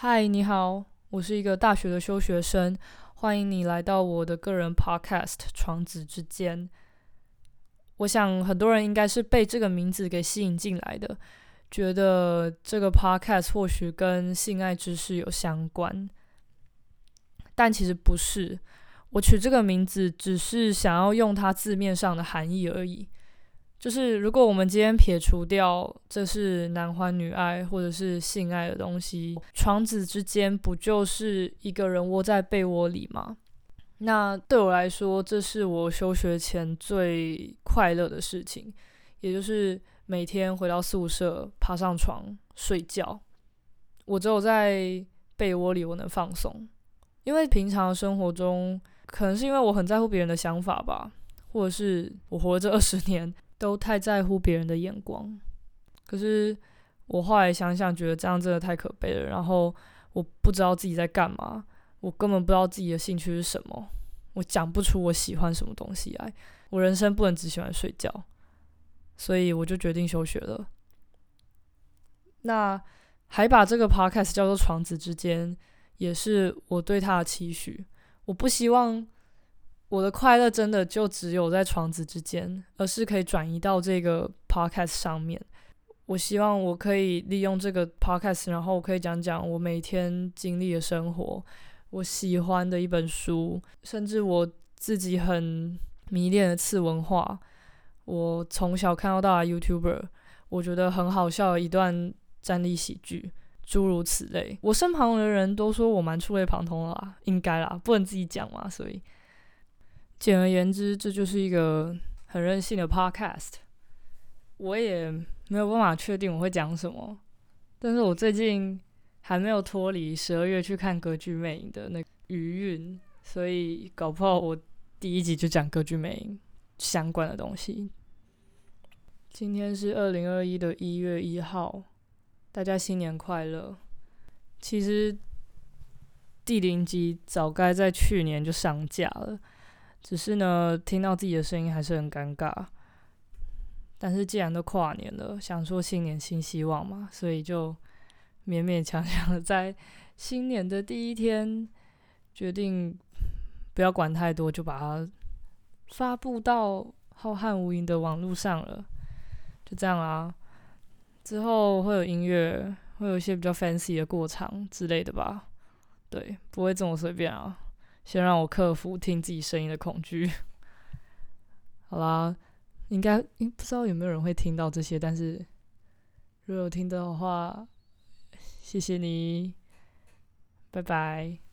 嗨，你好，我是一个大学的休学生，欢迎你来到我的个人 podcast《床子之间》。我想很多人应该是被这个名字给吸引进来的，觉得这个 podcast 或许跟性爱知识有相关，但其实不是。我取这个名字只是想要用它字面上的含义而已。就是如果我们今天撇除掉这是男欢女爱或者是性爱的东西，床子之间不就是一个人窝在被窝里吗？那对我来说，这是我休学前最快乐的事情，也就是每天回到宿舍，爬上床睡觉。我只有在被窝里我能放松，因为平常生活中，可能是因为我很在乎别人的想法吧，或者是我活了这二十年。都太在乎别人的眼光，可是我后来想想，觉得这样真的太可悲了。然后我不知道自己在干嘛，我根本不知道自己的兴趣是什么，我讲不出我喜欢什么东西来。我人生不能只喜欢睡觉，所以我就决定休学了。那还把这个 podcast 叫做“床子之间”，也是我对他的期许。我不希望。我的快乐真的就只有在床子之间，而是可以转移到这个 podcast 上面。我希望我可以利用这个 podcast，然后我可以讲讲我每天经历的生活，我喜欢的一本书，甚至我自己很迷恋的次文化，我从小看到大的 YouTuber，我觉得很好笑的一段站立喜剧，诸如此类。我身旁的人都说我蛮触类旁通的啦，应该啦，不能自己讲嘛，所以。简而言之，这就是一个很任性的 podcast。我也没有办法确定我会讲什么，但是我最近还没有脱离十二月去看《歌剧魅影》的那余韵，所以搞不好我第一集就讲《歌剧魅影》相关的东西。今天是二零二一的一月一号，大家新年快乐！其实第零集早该在去年就上架了。只是呢，听到自己的声音还是很尴尬。但是既然都跨年了，想说新年新希望嘛，所以就勉勉强强的在新年的第一天，决定不要管太多，就把它发布到浩瀚无垠的网络上了。就这样啊，之后会有音乐，会有一些比较 fancy 的过场之类的吧。对，不会这么随便啊。先让我克服听自己声音的恐惧。好啦，应该不知道有没有人会听到这些，但是如果有听到的话，谢谢你，拜拜。